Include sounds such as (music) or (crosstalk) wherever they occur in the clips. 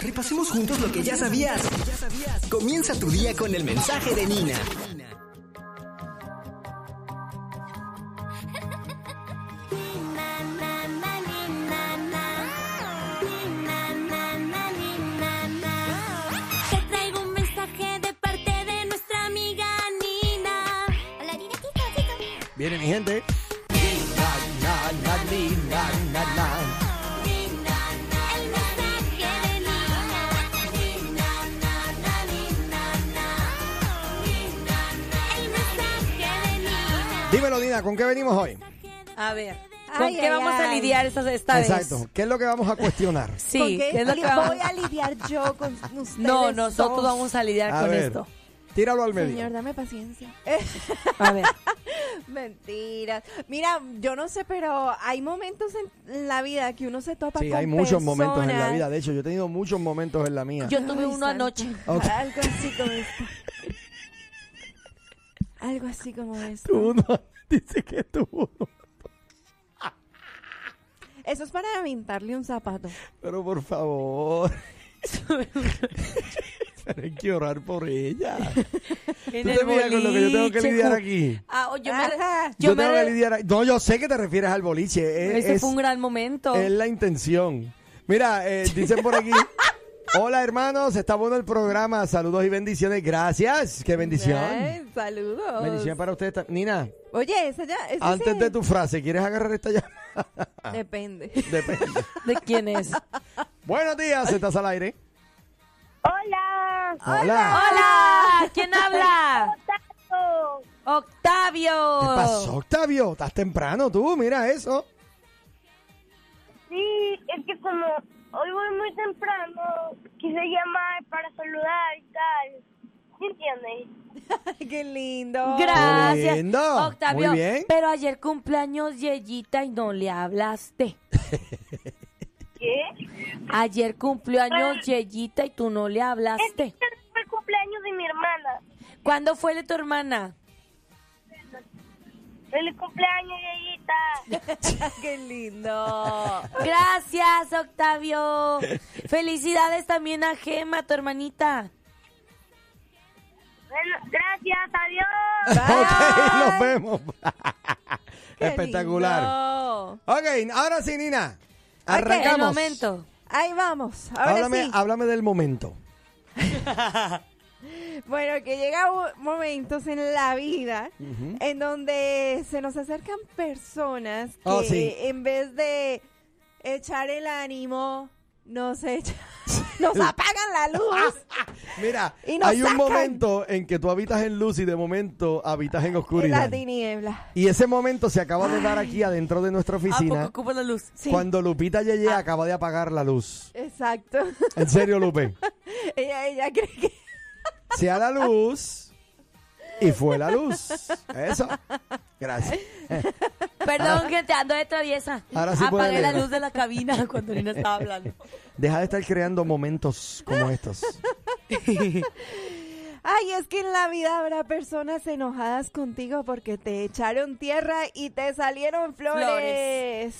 Repasemos juntos lo que ya sabías. Comienza tu día con el mensaje de Nina. Te traigo un Dímelo, Nina, ¿con qué venimos hoy? A ver, ¿con Ay, qué ay, vamos a lidiar esta, esta Exacto. vez? ¿Qué es lo que vamos a cuestionar? (laughs) Sí, ¿Con qué ¿qué es lo que vamos voy a lidiar yo con (laughs) ustedes No, nosotros dos? vamos a lidiar A con ver. esto. Tíralo al medio. Señor, dame paciencia. (laughs) A ver, Mentiras. Mira, yo no sé, pero hay momentos en la vida que uno se topa Sí, con hay muchos momentos en la vida. De hecho, yo he tenido muchos momentos en la mía. yo tuve Ay, uno santo. anoche. Ok. Algo así como esto. Algo así como esto. Tú no. (laughs) Dice que tú no. Eso es para aventarle un zapato. Pero por favor. (laughs) Pero hay que orar por ella. (laughs) ¿Tú te fijas con lo que yo tengo que lidiar aquí? Ah, yo me. Yo, yo me- tengo que lidiar. No, yo sé que te refieres al boliche. Es, ese es- fue un gran momento. es la intención. Mira, eh, dicen por aquí. Hola hermanos, está bueno el programa. Saludos y bendiciones. Gracias. Qué bendición. Ay, saludos. Bendición para ustedes. Nina, Oye, esa ya. antes sí. de tu frase, ¿quieres agarrar esta llamada? (laughs) Depende. Depende. (laughs) ¿De quién es? Buenos días, estás al aire. Hola. Hola. ¡Hola! ¿Quién habla? ¡Octavio! ¿Qué pasó, Octavio? Estás temprano tú, mira eso. Sí, es que como hoy voy muy temprano, quise llamar para saludar y tal. ¿Sí entiendes? (laughs) Qué lindo. Gracias. Qué lindo. Octavio, Muy bien. pero ayer cumpleaños Yeyita y no le hablaste. (laughs) ¿Qué? Ayer cumplió años Yeyita y tú no le Es hablaste. que fue el cumpleaños de mi hermana. ¿Cuándo fue de tu hermana? Feliz cumpleaños, Yeyita. (laughs) Qué lindo. Gracias, Octavio. Felicidades también a Gema, tu hermanita. Bueno, gracias, adiós. (laughs) Ok, nos vemos. (laughs) Espectacular. lindo. Ok, ahora sí, Nina. El Arrancamos. momento. Ahí vamos. Ahora Háblame, sí. háblame del momento. Bueno, que llega momentos en la vida en donde se nos acercan personas que Oh, sí. en vez de echar el ánimo, nos echan, (laughs) nos apagan la luz. (laughs) Mira, Y nos hay un sacan. momento en que tú habitas en luz y de momento habitas en en la oscuridad. tiniebla. Y ese momento se acaba de dar aquí adentro de nuestra ¿A poco oficina ocupa la luz? Sí, cuando Lupita Yeye acaba de apagar la luz. exacto. En serio, Lupe. (laughs) ella, ella cree que... Sea la luz y fue la luz. Eso. Gracias. Perdón, que te ando de traviesa. Ahora sí puede Apagué la luz de la cabina cuando Nina estaba hablando. Deja de estar creando momentos como estos. Ay, es que en la vida habrá personas enojadas contigo porque te echaron tierra y te salieron flores. Flores.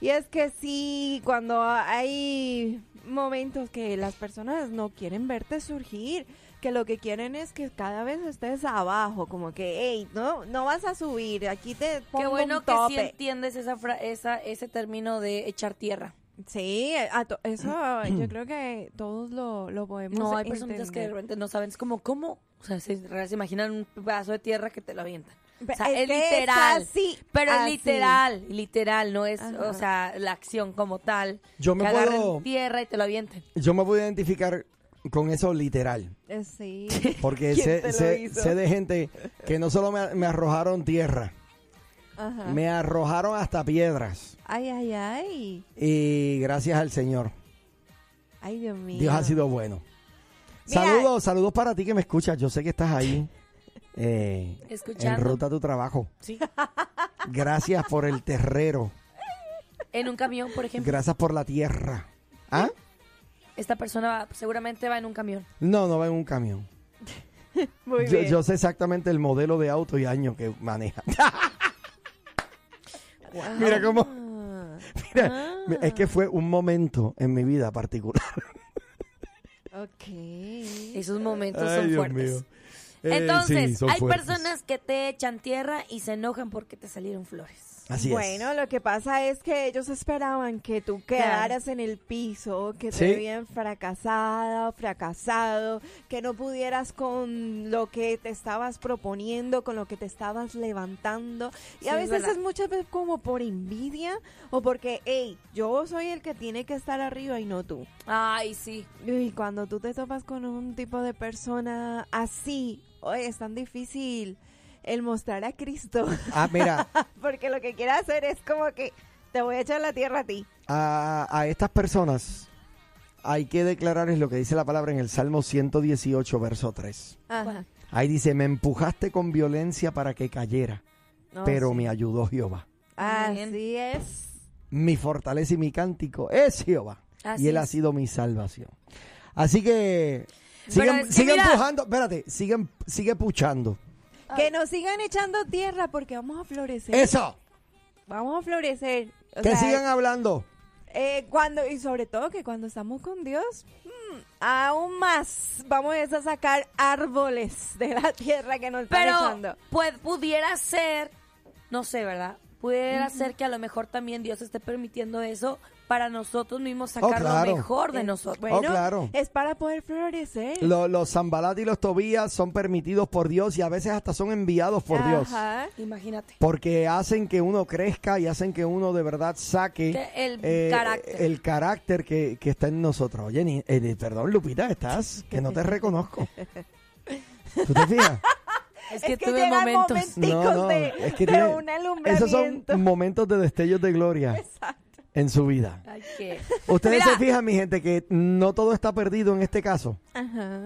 Y es que sí, cuando hay momentos que las personas no quieren verte surgir, que lo que quieren es que cada vez estés abajo, como que, hey, no, no vas a subir, aquí te pongo Qué bueno un que sí entiendes esa, fra- esa ese término de echar tierra. Sí, a to- eso (clears throat) yo creo que todos lo, lo podemos No, hay personas que de repente no saben, es como, ¿cómo? O sea, se, se imaginan un pedazo de tierra que te lo avientan. O sea, Es es, que es literal. así, pero así. es literal, literal, no es, Ajá. o sea, la acción como tal. Yo me que agarren puedo- tierra y te lo avienten. Yo me voy a identificar con eso literal. Eh, Sí. (laughs) Porque ¿Quién sé, sé, de gente que no solo me, me arrojaron tierra, Ajá. me arrojaron hasta piedras. Ay, ay, ay. Y gracias al Señor. Ay, Dios mío. Dios ha sido bueno. Mira. Saludos, saludos para ti que me escuchas. Yo sé que estás ahí. (laughs) eh, en Escuchando. ruta a tu trabajo. Sí. (laughs) Gracias por el terrero. En un camión, por ejemplo. Gracias por la tierra. ¿Ah? Esta persona va- seguramente va en un camión. No, no va en un camión. (laughs) Muy Yo, bien. yo sé exactamente el modelo de auto y año que maneja. (laughs) Mira cómo. Ah. Mira, es que fue un momento en mi vida particular. (laughs) Ok. Esos momentos Ay, son Dios fuertes. mío. Eh, Entonces, sí, hay fuertes. personas que te echan tierra y se enojan porque te salieron flores. Así bueno, lo que pasa es que ellos esperaban que tú quedaras en el piso, que te veían fracasada o fracasado, que no pudieras con lo que te estabas proponiendo, con lo que te estabas levantando. Y Sí, a es veces verdad. es muchas veces como por envidia o porque, hey, yo soy el que tiene que estar arriba y no tú. Ay, sí. Y cuando tú te topas con un tipo de persona así, oye, es tan difícil el mostrar a Cristo. Ah, mira, (laughs) Porque lo que quiere hacer es como que te voy a echar la tierra a ti. a, a estas personas hay que declararles lo que dice la palabra en el Salmo 118, verso 3. Ajá. Ahí dice, me empujaste con violencia para que cayera, No, pero sí. me ayudó Jehová. Así es. Mi fortaleza y mi cántico es Jehová. Así y él ha sido mi salvación. Así que siguen, es que mira- empujando, espérate, siguen, sigue puchando. Que nos sigan echando tierra porque vamos a florecer. Eso, Vamos a florecer. O que sea, sigan hablando. eh, cuando Y sobre todo que cuando estamos con Dios, mm, aún más vamos a sacar árboles de la tierra que nos están Pero echando. pues, pudiera ser, no sé, ¿verdad? Pudiera ser que a lo mejor también Dios esté permitiendo eso para nosotros mismos sacar Oh, claro. lo mejor de Eh, nosotros. Bueno, Oh, claro. es para poder florecer. Lo- los Zambalat y los Tobías son permitidos por Dios y a veces hasta son enviados por Dios. Ajá. Imagínate. Porque hacen que uno crezca y hacen que uno de verdad saque Que el eh, carácter. el carácter que, que está en nosotros. Oye, ni- eh, perdón, Lupita, estás que no te reconozco. (laughs) ¿Tú te fijas? Es que Es que tuve llegan momentos. momenticos de, es que de tiene- un Esos son alumbramiento. momentos de destellos de gloria Exacto. En su vida. Ay, qué. Ustedes Mira. se fijan, mi gente, que no todo está perdido en este caso. Ajá.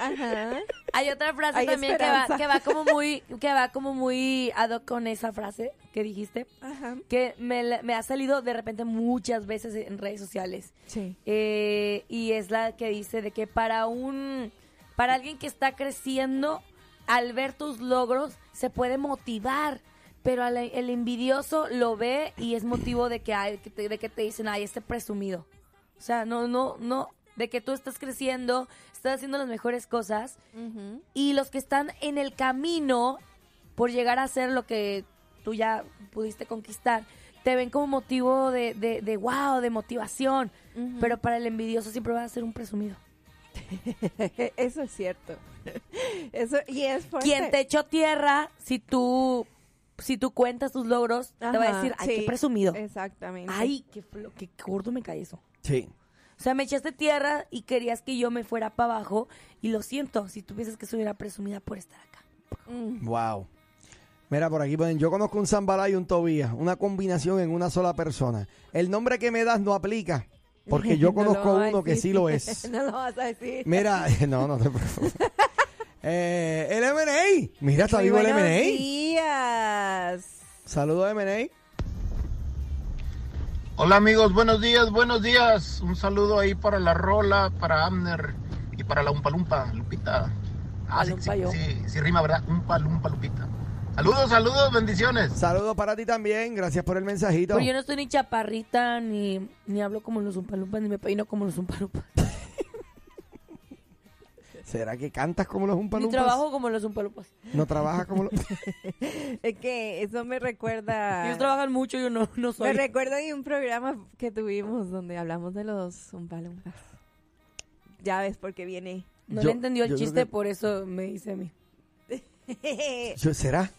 Ajá. Hay otra frase Hay también que va, esperanza. que va como muy, que va como muy ad hoc con esa frase que dijiste, Ajá. que me ha salido de repente muchas veces en redes sociales. Sí. Eh, y es la que dice de que para un, para alguien que está creciendo, al ver tus logros, se puede motivar. Pero al- el envidioso lo ve y es motivo de que, ay, que te, de que te dicen, ay, este presumido. O sea, no, no, no, de que tú estás creciendo, estás haciendo las mejores cosas y los que están en el camino por llegar a hacer lo que tú ya pudiste conquistar, te ven como motivo de, de, de wow, de motivación. Pero para el envidioso siempre va a ser un presumido. (laughs) Eso es cierto. (laughs) Eso, y es fuerte. Quien te echó tierra, si tú, si tú cuentas tus logros, te va a decir, ay, sí, qué presumido. Exactamente. Ay, qué, flo- qué gordo me cae eso. Sí. O sea, me echaste tierra y querías que yo me fuera para abajo. Y lo siento, si tú piensas que estuviera presumida por estar acá. Mm. Wow. Mira, por aquí ponen, yo conozco un Zambalá y un Tobías, una combinación en una sola persona. El nombre que me das no aplica, porque yo (laughs) No conozco uno que sí lo es. (laughs) no lo vas a decir. Mira, (laughs) no, no te preocupes. Eh, el M&A. Mira, está vivo el buenos M&A. días. Saludos M&A. Hola amigos, buenos días, buenos días. Un saludo ahí para la Rola, para Amner y para la Umpa Lumpa, Lupita. Ah, sí, sí, yo. sí, sí rima, ¿verdad? Umpa Lumpa, Lupita. Saludos, saludos, bendiciones. Saludos para ti también. Gracias por el mensajito. Pero yo no estoy ni chaparrita, ni, ni hablo como los umpalumpas, ni me peino como los umpalumpas. ¿Será que cantas como los Umpalumpas? trabajo como los umpalumpas. No trabajas como los... (laughs) Es que eso me recuerda. Ellos trabajan mucho, yo no, no Me soy. recuerda de un programa que tuvimos donde hablamos de los umpalumpas. Ya ves por qué viene. No Yo- le entendió el yo chiste, que- por eso me dice a mí. (laughs) Yo- ¿Será?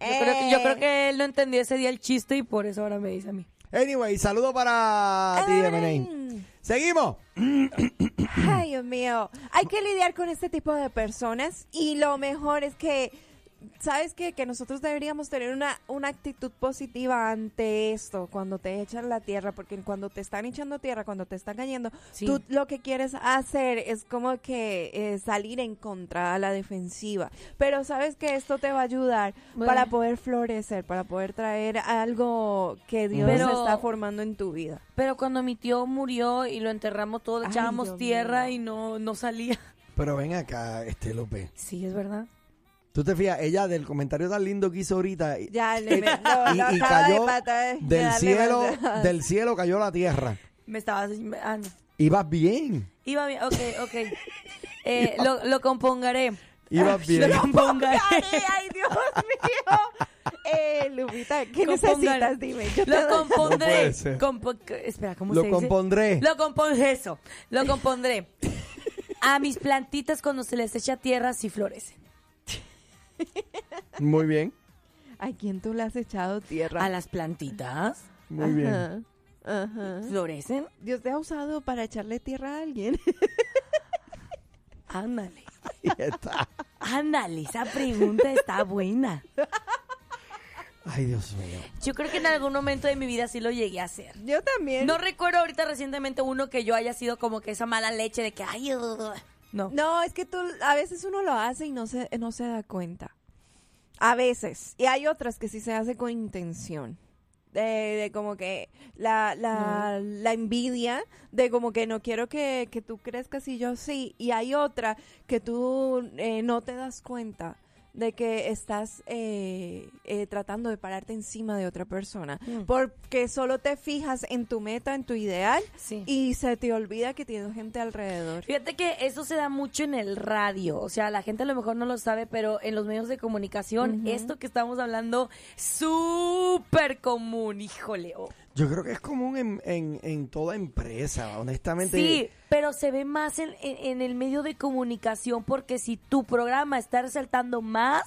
Yo creo, que, yo Eh. creo que él no entendió ese día el chiste y por eso ahora me dice a mí. Anyway, saludo para ti. Seguimos. (clears throat) Ay, Dios mío. Hay que lidiar con este tipo de personas y lo mejor es que, ¿sabes qué? Que nosotros deberíamos tener una, una actitud positiva ante esto cuando te echan la tierra, porque cuando te están echando tierra, cuando te están cayendo, Sí. tú lo que quieres hacer es como que eh, salir en contra a la defensiva. Pero sabes que esto te va a ayudar Bueno. para poder florecer, para poder traer algo que Dios Pero- está formando en tu vida. Pero cuando mi tío murió y lo enterramos todo, Ay, echábamos Dios tierra mío. y no, no salía. Pero ven acá, este López. Sí, es verdad. Tú te fías, ella del comentario tan lindo que hizo ahorita, y- Ya, le, me- lo- y, acaba de cayó pata- de del cielo, del cielo cayó la tierra. Me estaba... Ah, no. Ibas bien. Iba bien, ok, ok. Eh, lo, lo compongaré. Iba bien. Lo compongaré. ¡Ay, Dios mío! Eh, Lupita, ¿qué necesitas? Dime. Yo Lo No compondré. Compo- espera, ¿cómo Lo se dice? compondré. Lo compondré, eso. Lo compondré. A mis plantitas cuando se les echa tierra sí florecen. Muy bien. ¿A quién tú le has echado tierra? A las plantitas Muy bien. Ajá, ajá. florecen. Dios te ha usado para echarle tierra a alguien. Ándale. (laughs) Ahí está. Ándale, esa pregunta está buena. Ay, Dios mío. Yo creo que en algún momento de mi vida sí lo llegué a hacer. Yo también. No recuerdo ahorita recientemente uno que yo haya sido como que esa mala leche de que, ay, uh, no. No, es que tú, a veces uno lo hace y no se, no se da cuenta. A veces. Y hay otras que sí se hace con intención. De, de como que la, la, la envidia, de como que no quiero que, que tú crezcas y yo sí. Y hay otra que tú eh, no te das cuenta de que estás eh, eh, tratando de pararte encima de otra persona. Mm. Porque solo te fijas en tu meta, en tu ideal, Sí. y se te olvida que tienes gente alrededor. Fíjate que eso se da mucho en el radio, o sea, la gente a lo mejor no lo sabe, pero en los medios de comunicación, esto que estamos hablando, súper común, híjole. oh. Yo creo que es común en, en, en toda empresa, honestamente. Sí, pero se ve más en, en- el medio de comunicación porque si tu programa está resaltando más,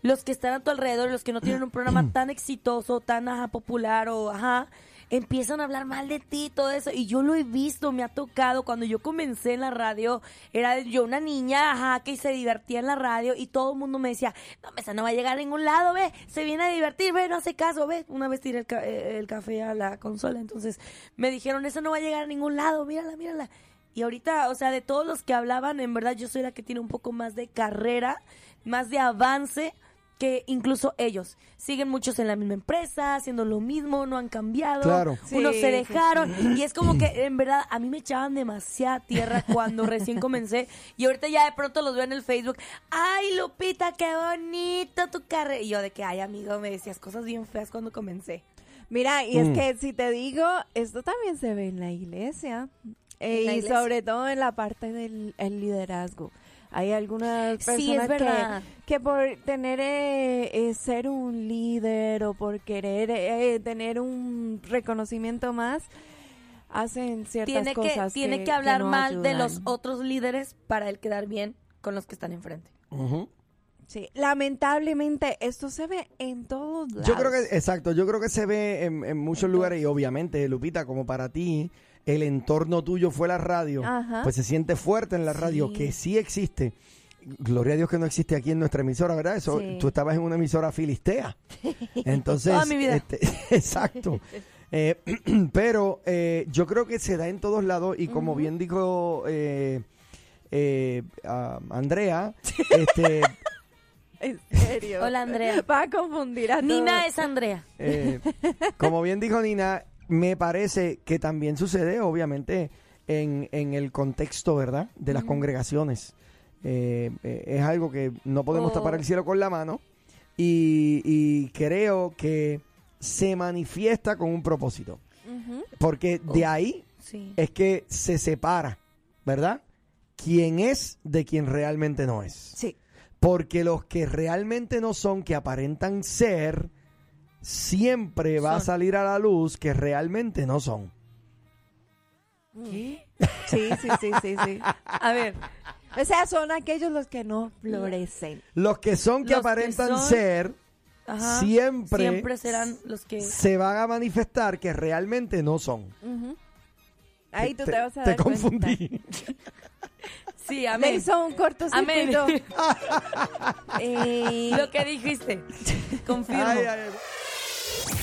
los que están a tu alrededor, los que no tienen un programa (clears throat) tan exitoso, tan ajá, popular o ajá, empiezan a hablar mal de ti, todo eso. Y yo lo he visto, me ha tocado. Cuando yo comencé en la radio, era yo una niña, ajá, que se divertía en la radio y todo el mundo me decía, no, esa no va a llegar a ningún lado, ve, se viene a divertir, ve, no hace caso, ve. Una vez tiré el, ca- eh, el café a la consola, entonces me dijeron, esa no va a llegar a ningún lado, mírala, mírala. Y ahorita, o sea, de todos los que hablaban, en verdad yo soy la que tiene un poco más de carrera, más de avance que incluso ellos. Siguen muchos en la misma empresa, haciendo lo mismo, no han cambiado. Claro. Unos Sí, se sí, dejaron. Y es como que, (clears throat) en verdad, a mí me echaban demasiada tierra cuando recién comencé. Y ahorita ya de pronto los veo en el Facebook. ¡Ay, Lupita, qué bonito tu carrera! Y yo de que, ay, amigo, me decías cosas bien feas cuando comencé. Mira, y es Mm. que si te digo, esto también se ve en la iglesia. Eh, y sobre todo en la parte del el liderazgo. Hay algunas personas Sí, es verdad. Que, que por tener, eh, eh, ser un líder o por querer eh, tener un reconocimiento más, hacen ciertas Tiene que, cosas. tiene que, hablar no mal de los otros líderes para él quedar bien con los que están enfrente. Sí, lamentablemente esto se ve en todos lados. Yo creo que, exacto, yo creo que se ve en, en muchos lugares y obviamente, Lupita, como para ti, el entorno tuyo fue la radio, Ajá. pues se siente fuerte en la radio, Sí. que sí existe. Gloria a Dios que no existe aquí en nuestra emisora, ¿verdad? Eso, Sí. tú estabas en una emisora filistea. (laughs) Entonces, Toda mi vida. este, (laughs) exacto. Eh, (clears throat) pero eh, yo creo que se da en todos lados y como bien dijo eh, Andrea, este, (laughs) En serio. Hola, Andrea. Va a confundir a Nina todos. es Andrea. Eh, como bien dijo Nina, me parece que también sucede, obviamente, en, en el contexto, ¿verdad?, de las congregaciones. Eh, eh, es algo que no podemos Oh. tapar el cielo con la mano y, y creo que se manifiesta con un propósito. Porque de ahí Sí. es que se separa, ¿verdad? Quién es de quien realmente no es. Sí. Porque los que realmente no son, que aparentan ser, siempre va a Son. salir a la luz que realmente no son. ¿Qué? Sí, sí, sí, sí, sí. A ver, O sea, son aquellos los que no florecen. Los que son que Los que aparentan son- ser, ajá, siempre, siempre serán los que... se van a manifestar que realmente no son. Ujú. Ahí tú te, vas a dar Te cuenta. confundí. (laughs) Sí, Le amén. hizo un cortocircuito. (laughs) Eh, Lo que dijiste. (laughs) Confirmo. Ay, ay, ay.